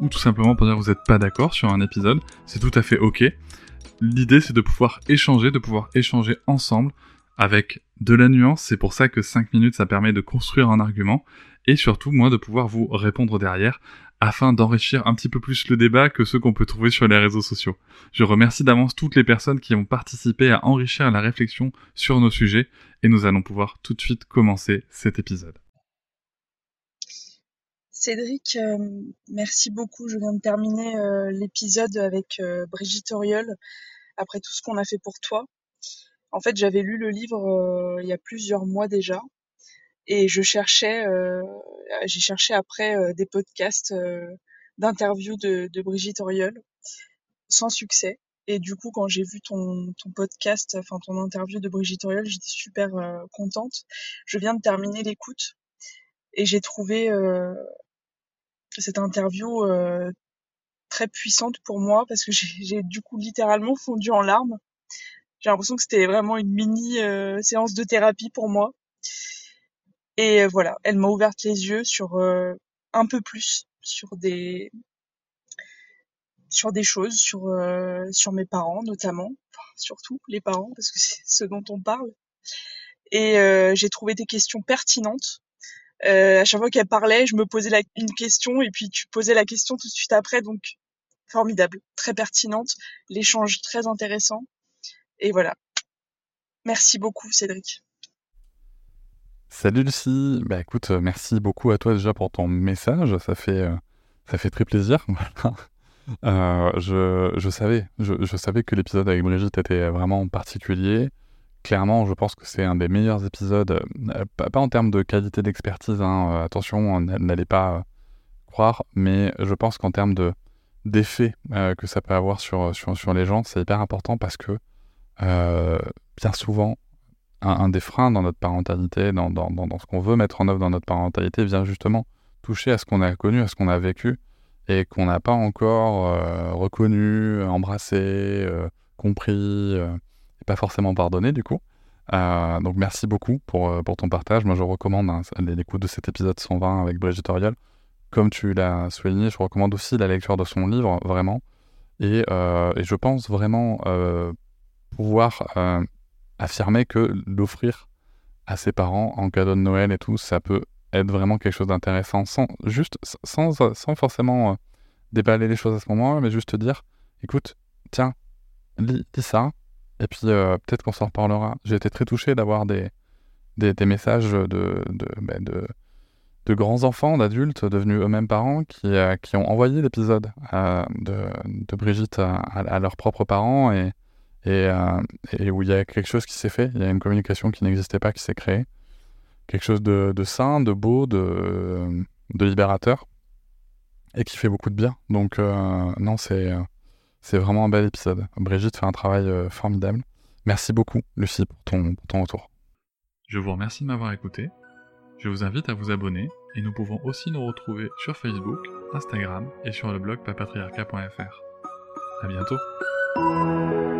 ou tout simplement pour dire que vous n'êtes pas d'accord sur un épisode, c'est tout à fait ok. L'idée c'est de pouvoir échanger, de pouvoir échanger ensemble avec de la nuance, c'est pour ça que 5 minutes ça permet de construire un argument, et surtout moi de pouvoir vous répondre derrière, afin d'enrichir un petit peu plus le débat que ceux qu'on peut trouver sur les réseaux sociaux. Je remercie d'avance toutes les personnes qui ont participé à enrichir la réflexion sur nos sujets, et nous allons pouvoir tout de suite commencer cet épisode. Cédric, euh, merci beaucoup. Je viens de terminer euh, l'épisode avec euh, Brigitte Auriol après tout ce qu'on a fait pour toi. En fait, j'avais lu le livre il y a plusieurs mois déjà et je cherchais, j'ai cherché après des podcasts d'interviews de, Brigitte Auriol sans succès. Et du coup, quand j'ai vu ton, ton podcast, enfin ton interview de Brigitte Auriol, j'étais super contente. Je viens de terminer l'écoute et j'ai trouvé cette interview très puissante pour moi parce que j'ai du coup littéralement fondu en larmes j'ai l'impression que c'était vraiment une mini euh, séance de thérapie pour moi. Et euh, voilà, elle m'a ouvert les yeux sur euh, un peu plus sur des sur des choses, sur sur mes parents notamment, enfin, surtout les parents parce que c'est ce dont on parle. Et j'ai trouvé des questions pertinentes. À chaque fois qu'elle parlait, je me posais une question et puis tu posais la question tout de suite après, donc formidable, très pertinente, l'échange très intéressant. Et voilà. Merci beaucoup, Cédric. Salut Lucie. Bah écoute, euh, merci beaucoup à toi déjà pour ton message. Ça fait, euh, ça fait très plaisir. euh, je, je, savais, je savais que l'épisode avec Brigitte était vraiment particulier. Clairement, je pense que c'est un des meilleurs épisodes, euh, pas, en termes de qualité d'expertise, hein, attention, n'allez pas croire, mais je pense qu'en termes de d'effet que ça peut avoir sur, sur, sur les gens, c'est hyper important parce que euh, bien souvent, un, des freins dans notre parentalité, dans, dans, dans, ce qu'on veut mettre en œuvre dans notre parentalité, vient justement toucher à ce qu'on a connu, à ce qu'on a vécu, et qu'on n'a pas encore euh, reconnu, embrassé, euh, compris, pas forcément pardonné du coup. donc merci beaucoup pour, pour ton partage. Moi je recommande hein, l'écoute de cet épisode 120 avec Brigitte Auriol. Comme tu l'as souligné, je recommande aussi la lecture de son livre, vraiment. Et, et je pense vraiment pouvoir euh, affirmer que l'offrir à ses parents en cadeau de Noël et tout, ça peut être vraiment quelque chose d'intéressant, sans, juste, sans, sans forcément euh, déballer les choses à ce moment-là, mais juste te dire, écoute, tiens, lis, ça, et puis euh, peut-être qu'on s'en reparlera. J'ai été très touché d'avoir des, des, messages de, de, ben, de, de, grands enfants, d'adultes devenus eux-mêmes parents, qui, qui ont envoyé l'épisode de, de, Brigitte à, leurs propres parents, et, euh, et, où il y a quelque chose qui s'est fait, il y a une communication qui n'existait pas, qui s'est créée. Quelque chose de, sain, de beau, de, de, libérateur, et qui fait beaucoup de bien. Donc, euh, non, c'est, c'est vraiment un bel épisode. Brigitte fait un travail euh, formidable. Merci beaucoup, Lucie, pour ton, retour. Je vous remercie de m'avoir écouté. Je vous invite à vous abonner et nous pouvons aussi nous retrouver sur Facebook, Instagram et sur le blog papatriarca.fr. À bientôt!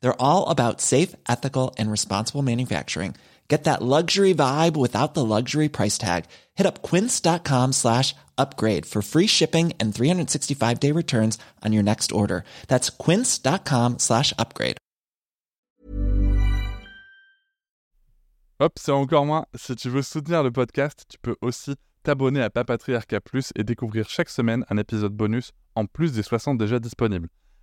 They're all about safe, ethical, and responsible manufacturing. Get that luxury vibe without the luxury price tag. Hit up quince.com slash upgrade for free shipping and 365 day returns on your next order. That's quince.com slash upgrade. Hop, c'est encore moins. Si tu veux soutenir le podcast, tu peux aussi t'abonner à Papatriarca Plus et découvrir chaque semaine un épisode bonus en plus des 60 déjà disponibles.